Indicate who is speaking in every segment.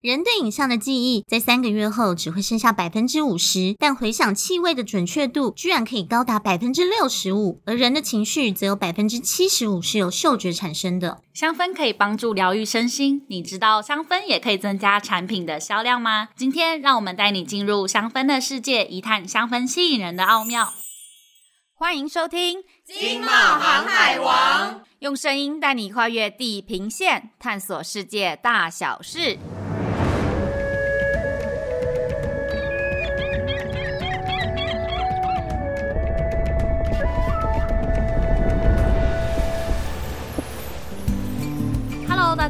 Speaker 1: 人对影像的记忆在三个月后只会剩下百分之五十，但回想气味的准确度居然可以高达百分之六十五。而人的情绪则有百分之七十五是由嗅觉产生的。
Speaker 2: 香氛可以帮助疗愈身心，你知道香氛也可以增加产品的销量吗？今天让我们带你进入香氛的世界，一探香氛吸引人的奥妙。
Speaker 3: 欢迎收听《
Speaker 4: 经贸航海王》，
Speaker 3: 用声音带你跨越地平线，探索世界大小事。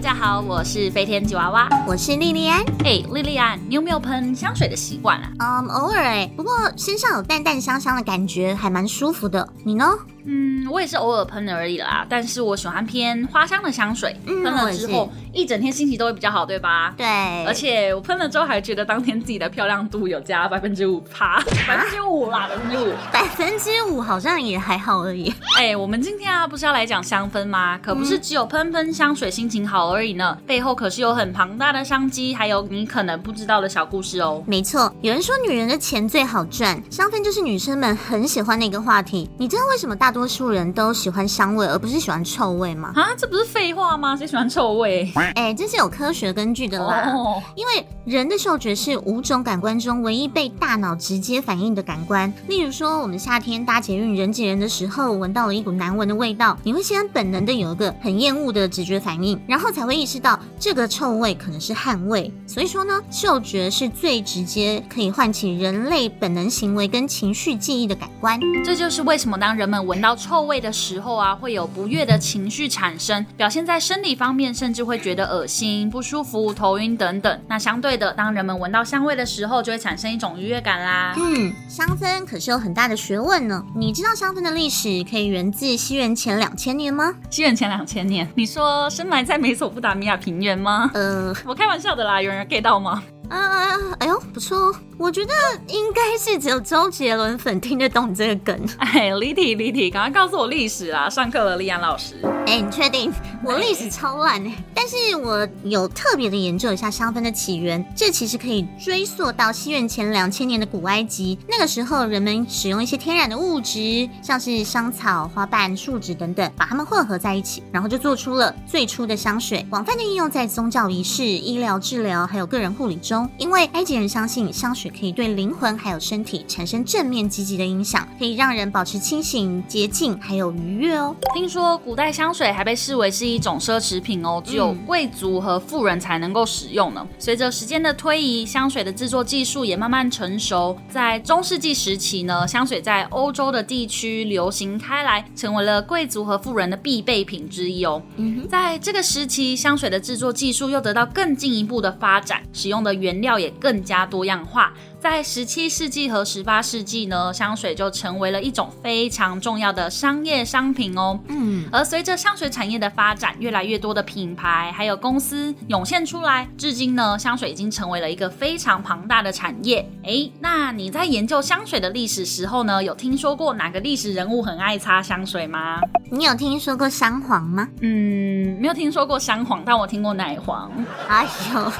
Speaker 2: 大家好，我是飞天吉娃娃，
Speaker 1: 我是莉莉安。
Speaker 2: 哎，莉莉安，你有没有喷香水的习惯啊？
Speaker 1: 嗯，偶尔哎，不过身上有淡淡香香的感觉，还蛮舒服的。你呢？
Speaker 2: 嗯，我也是偶尔喷而已啦，但是我喜欢偏花香的香水，喷了之后一整天心情都会比较好，对吧？
Speaker 1: 对，
Speaker 2: 而且我喷了之后还觉得当天自己的漂亮度有加百分之五趴，百分之五啦，百分之五，
Speaker 1: 百分之五好像也还好而已。
Speaker 2: 哎，我们今天啊不是要来讲香氛吗？可不是只有喷喷香水心情好而已呢，背后可是有很庞大的商机，还有你可能不知道的小故事哦。
Speaker 1: 没错，有人说女人的钱最好赚，香氛就是女生们很喜欢的一个话题。你知道为什么大多数人都喜欢香味，而不是喜欢臭味吗？
Speaker 2: 啊，这不是废话吗？谁喜欢臭味？
Speaker 1: 哎，这是有科学根据的啦。Oh. 因为人的嗅觉是五种感官中唯一被大脑直接反应的感官。例如说，我们夏天搭捷运人挤人的时候，闻到了一股难闻的味道，你会先本能的有一个很厌恶的直觉反应，然后才会意识到这个臭味可能是汗味。所以说呢，嗅觉是最直接可以唤起人类本能行为跟情绪记忆的感官。
Speaker 2: 这就是为什么当人们闻到臭味的时候啊，会有不悦的情绪产生，表现在生理方面，甚至会觉得恶心、不舒服、头晕等等。那相对的，当人们闻到香味的时候，就会产生一种愉悦感啦。
Speaker 1: 嗯，香氛可是有很大的学问呢。你知道香氛的历史可以源自西元前两千年吗？
Speaker 2: 西元前两千年，你说深埋在美索不达米亚平原吗？
Speaker 1: 呃，
Speaker 2: 我开玩笑的啦，有人 get 到吗？
Speaker 1: 啊，哎呦，不错哦。我觉得应该是只有周杰伦粉听得懂这个梗。
Speaker 2: 哎，离题离题，赶快告诉我历史啊！上课了，莉安老师。
Speaker 1: 哎，你确定？我历史超烂哎，但是我有特别的研究一下香氛的起源。这其实可以追溯到西元前两千年的古埃及。那个时候，人们使用一些天然的物质，像是香草、花瓣、树脂等等，把它们混合在一起，然后就做出了最初的香水，广泛的应用在宗教仪式、医疗治疗还有个人护理中。因为埃及人相信香水。可以对灵魂还有身体产生正面积极的影响，可以让人保持清醒、洁净还有愉悦哦。
Speaker 2: 听说古代香水还被视为是一种奢侈品哦，只有贵族和富人才能够使用呢。随着时间的推移，香水的制作技术也慢慢成熟。在中世纪时期呢，香水在欧洲的地区流行开来，成为了贵族和富人的必备品之一哦。嗯，在这个时期，香水的制作技术又得到更进一步的发展，使用的原料也更加多样化。在十七世纪和十八世纪呢，香水就成为了一种非常重要的商业商品哦。嗯，而随着香水产业的发展，越来越多的品牌还有公司涌现出来，至今呢，香水已经成为了一个非常庞大的产业。诶，那你在研究香水的历史时候呢，有听说过哪个历史人物很爱擦香水吗？
Speaker 1: 你有听说过香皇吗？
Speaker 2: 嗯，没有听说过香皇，但我听过奶皇。
Speaker 1: 哎呦，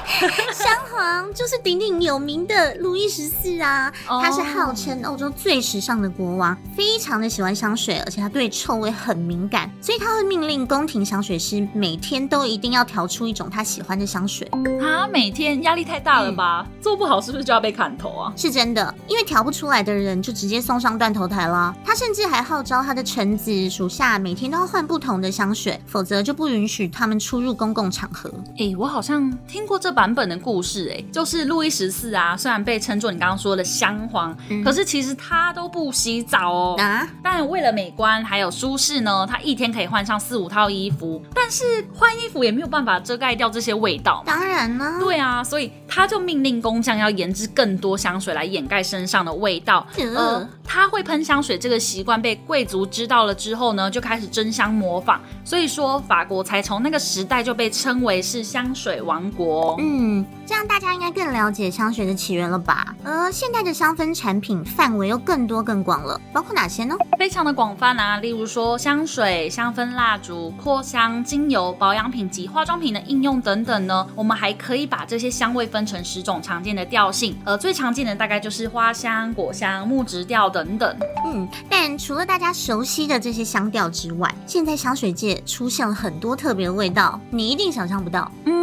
Speaker 1: 香皇就是鼎鼎有名的路易十四啊，他是号称欧洲最时尚的国王，非常的喜欢香水，而且他对臭味很敏感，所以他会命令宫廷香水师每天都一定要调出一种他喜欢的香水。
Speaker 2: 啊，每天压力太大了吧？嗯、做不好是不是就要被砍头啊？
Speaker 1: 是真的，因为调不出来的人就直接送上断头台了。他甚至还号召他的臣子属下每天都要换不同的香水，否则就不允许他们出入公共场合。
Speaker 2: 哎、欸，我好像听过这版本的故事、欸，哎，就是路易十四啊，虽然被称作你刚刚。说的香皇，嗯、可是其实他都不洗澡哦。啊！但为了美观还有舒适呢，他一天可以换上四五套衣服。但是换衣服也没有办法遮盖掉这些味道。
Speaker 1: 当然呢。
Speaker 2: 对啊，所以他就命令工匠要研制更多香水来掩盖身上的味道。嗯，呃他会喷香水这个习惯被贵族知道了之后呢，就开始争相模仿。所以说，法国才从那个时代就被称为是香水王国。
Speaker 1: 嗯，这样样大家应该更了解香水的起源了吧？而现代的香氛产品范围又更多更广了，包括哪些呢？
Speaker 2: 非常的广泛啊，例如说香水、香氛蜡烛、扩香、精油、保养品及化妆品的应用等等呢。我们还可以把这些香味分成十种常见的调性，而最常见的大概就是花香、果香、木质调等等。
Speaker 1: 嗯，但除了大家熟悉的这些香调之外，现在香水界出现了很多特别的味道，你一定想象不到。
Speaker 2: 嗯。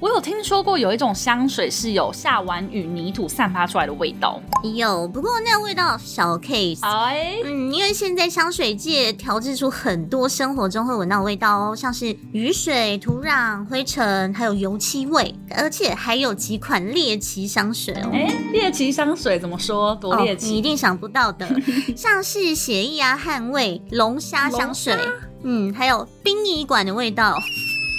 Speaker 2: 我有听说过有一种香水是有下完雨泥土散发出来的味道，
Speaker 1: 有，不过那个味道小 case。
Speaker 2: 哎，
Speaker 1: 嗯，因为现在香水界调制出很多生活中会闻到的味道哦，像是雨水、土壤、灰尘，还有油漆味，而且还有几款猎奇香水哦。
Speaker 2: 哎，猎奇香水怎么说？多猎奇？
Speaker 1: 哦，你一定想不到的，像是血液啊、汗味、龙虾香水，嗯，还有殡仪馆的味道。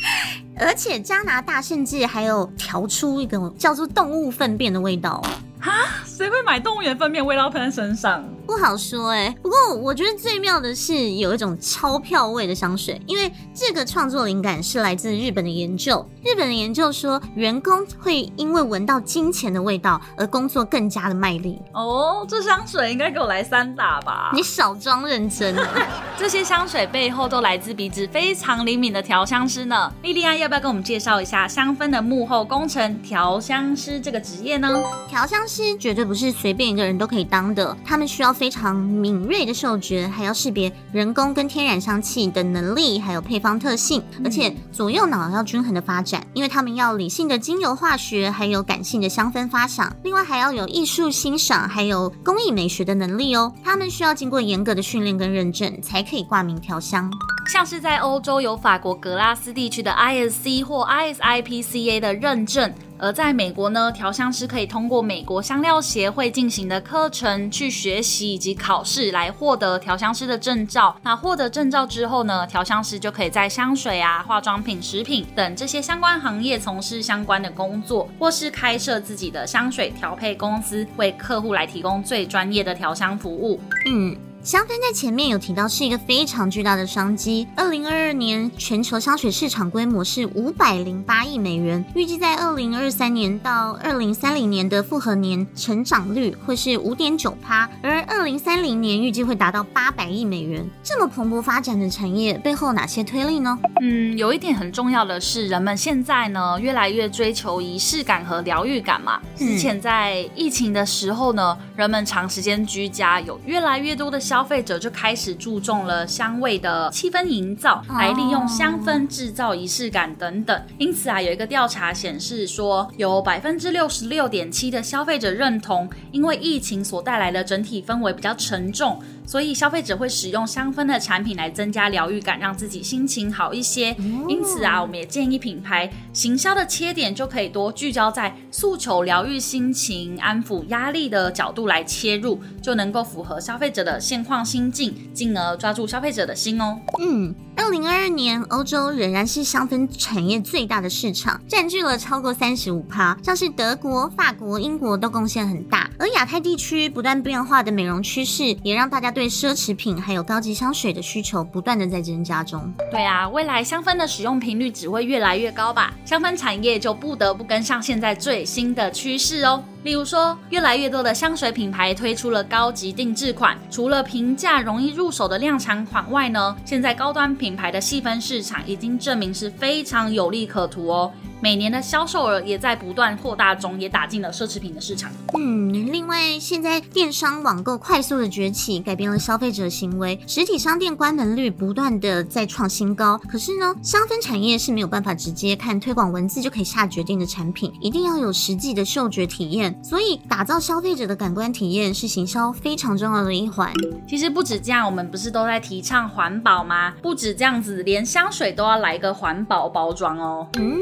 Speaker 1: 而且加拿大甚至还有调出一个叫做动物粪便的味道。
Speaker 2: 啊，谁会买动物园粪便味道喷在身上？
Speaker 1: 不好说哎、欸。不过我觉得最妙的是有一种钞票味的香水，因为这个创作灵感是来自日本的研究。日本的研究说，员工会因为闻到金钱的味道而工作更加的卖力。
Speaker 2: 哦，这香水应该给我来三打吧？
Speaker 1: 你少装认真了。
Speaker 2: 这些香水背后都来自鼻子非常灵敏的调香师呢。莉莉安要不要跟我们介绍一下香氛的幕后工程——调香师这个职业呢？
Speaker 1: 调香师绝对不是随便一个人都可以当的，他们需要非常敏锐的嗅觉，还要识别人工跟天然香气的能力，还有配方特性，而且左右脑要均衡的发展，因为他们要理性的精油化学，还有感性的香氛发想，另外还要有艺术欣赏，还有工艺美学的能力哦。他们需要经过严格的训练跟认证，才可以挂名调香。
Speaker 2: 像是在欧洲有法国格拉斯地区的 ISC 或 ISIPCA 的认证。而在美国呢，调香师可以通过美国香料协会进行的课程去学习以及考试，来获得调香师的证照。那获得证照之后呢，调香师就可以在香水啊、化妆品、食品等这些相关行业从事相关的工作，或是开设自己的香水调配公司，为客户来提供最专业的调香服务。
Speaker 1: 嗯。香氛在前面有提到是一个非常巨大的商机。二零二二年全球香水市场规模是五百零八亿美元，预计在二零二三年到二零三零年的复合年成长率会是五点九趴，而二零三零年预计会达到八百亿美元。这么蓬勃发展的产业背后哪些推力呢？
Speaker 2: 嗯，有一点很重要的是，人们现在呢越来越追求仪式感和疗愈感嘛。之前在疫情的时候呢，人们长时间居家，有越来越多的。消费者就开始注重了香味的气氛营造，来利用香氛制造仪式感等等。因此啊，有一个调查显示说，有百分之六十六点七的消费者认同，因为疫情所带来的整体氛围比较沉重。所以消费者会使用香氛的产品来增加疗愈感，让自己心情好一些。因此啊，我们也建议品牌行销的切点就可以多聚焦在诉求疗愈心情、安抚压力的角度来切入，就能够符合消费者的现况心境，进而抓住消费者的心哦。
Speaker 1: 嗯，二零二二年欧洲仍然是香氛产业最大的市场，占据了超过三十五趴，像是德国、法国、英国都贡献很大。而亚太地区不断变化的美容趋势，也让大家对奢侈品还有高级香水的需求不断的在增加中。
Speaker 2: 对啊，未来香氛的使用频率只会越来越高吧？香氛产业就不得不跟上现在最新的趋势哦。例如说，越来越多的香水品牌推出了高级定制款，除了平价容易入手的量产款外呢，现在高端品牌的细分市场已经证明是非常有利可图哦。每年的销售额也在不断扩大中，也打进了奢侈品的市场。
Speaker 1: 嗯，另外，现在电商网购快速的崛起，改变了消费者行为，实体商店关门率不断的在创新高。可是呢，香氛产业是没有办法直接看推广文字就可以下决定的产品，一定要有实际的嗅觉体验。所以，打造消费者的感官体验是行销非常重要的一环。
Speaker 2: 其实不止这样，我们不是都在提倡环保吗？不止这样子，连香水都要来个环保包装哦。
Speaker 1: 嗯。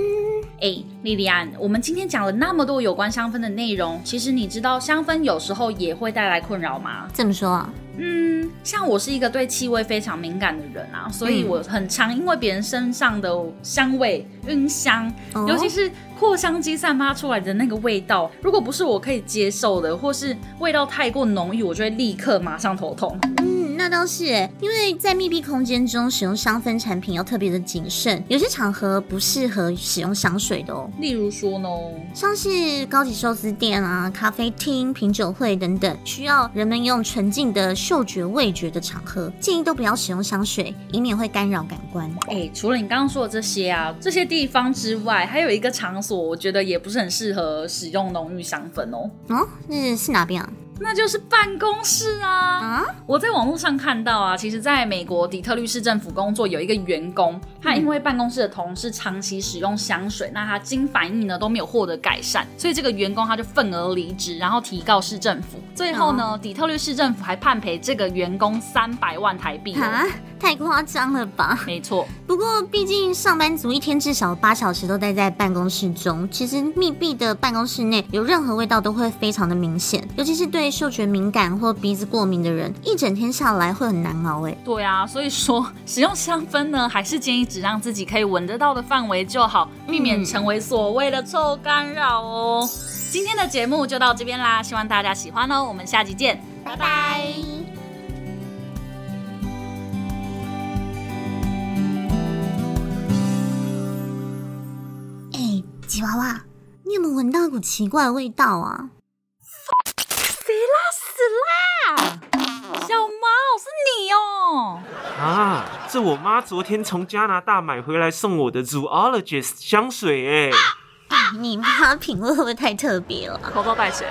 Speaker 2: 哎，莉莉安，我们今天讲了那么多有关香氛的内容，其实你知道香氛有时候也会带来困扰吗？
Speaker 1: 怎么说啊？
Speaker 2: 嗯，像我是一个对气味非常敏感的人啊，所以我很常因为别人身上的香味晕香，哦、尤其是扩香机散发出来的那个味道，如果不是我可以接受的，或是味道太过浓郁，我就会立刻马上头痛。
Speaker 1: 嗯。那那倒是诶，因为在密闭空间中使用香氛产品要特别的谨慎，有些场合不适合使用香水的哦。
Speaker 2: 例如说呢，
Speaker 1: 像是高级寿司店啊、咖啡厅、品酒会等等，需要人们用纯净的嗅觉味觉的场合，建议都不要使用香水，以免会干扰感官。
Speaker 2: 哎，除了你刚刚说的这些啊，这些地方之外，还有一个场所，我觉得也不是很适合使用浓郁香氛哦。
Speaker 1: 哦，那是哪边啊？
Speaker 2: 那就是办公室啊！啊，我在网络上看到啊，其实在美国底特律市政府工作有一个员工，他因为办公室的同事长期使用香水，那他经反应呢都没有获得改善，所以这个员工他就愤而离职，然后提告市政府。最后呢，哦、底特律市政府还判赔这个员工三百万台币。
Speaker 1: 啊，太夸张了吧？
Speaker 2: 没错。
Speaker 1: 不过毕竟上班族一天至少八小时都待在办公室中，其实密闭的办公室内有任何味道都会非常的明显，尤其是对嗅觉敏感或鼻子过敏的人，一整天下来会很难熬哎。
Speaker 2: 对啊，所以说使用香氛呢，还是建议只让自己可以闻得到的范围就好，避免成为所谓的臭干扰哦。嗯、今天的节目就到这边啦，希望大家喜欢哦，我们下集见，拜拜。
Speaker 1: 哎，吉娃娃，你有没有闻到一股奇怪的味道啊？
Speaker 2: 死啦！小毛是你哦！
Speaker 5: 啊，这我妈昨天从加拿大买回来送我的 Zoologist 香水哎。
Speaker 1: 你妈品味会不会太特别了？
Speaker 2: 偷偷带谁？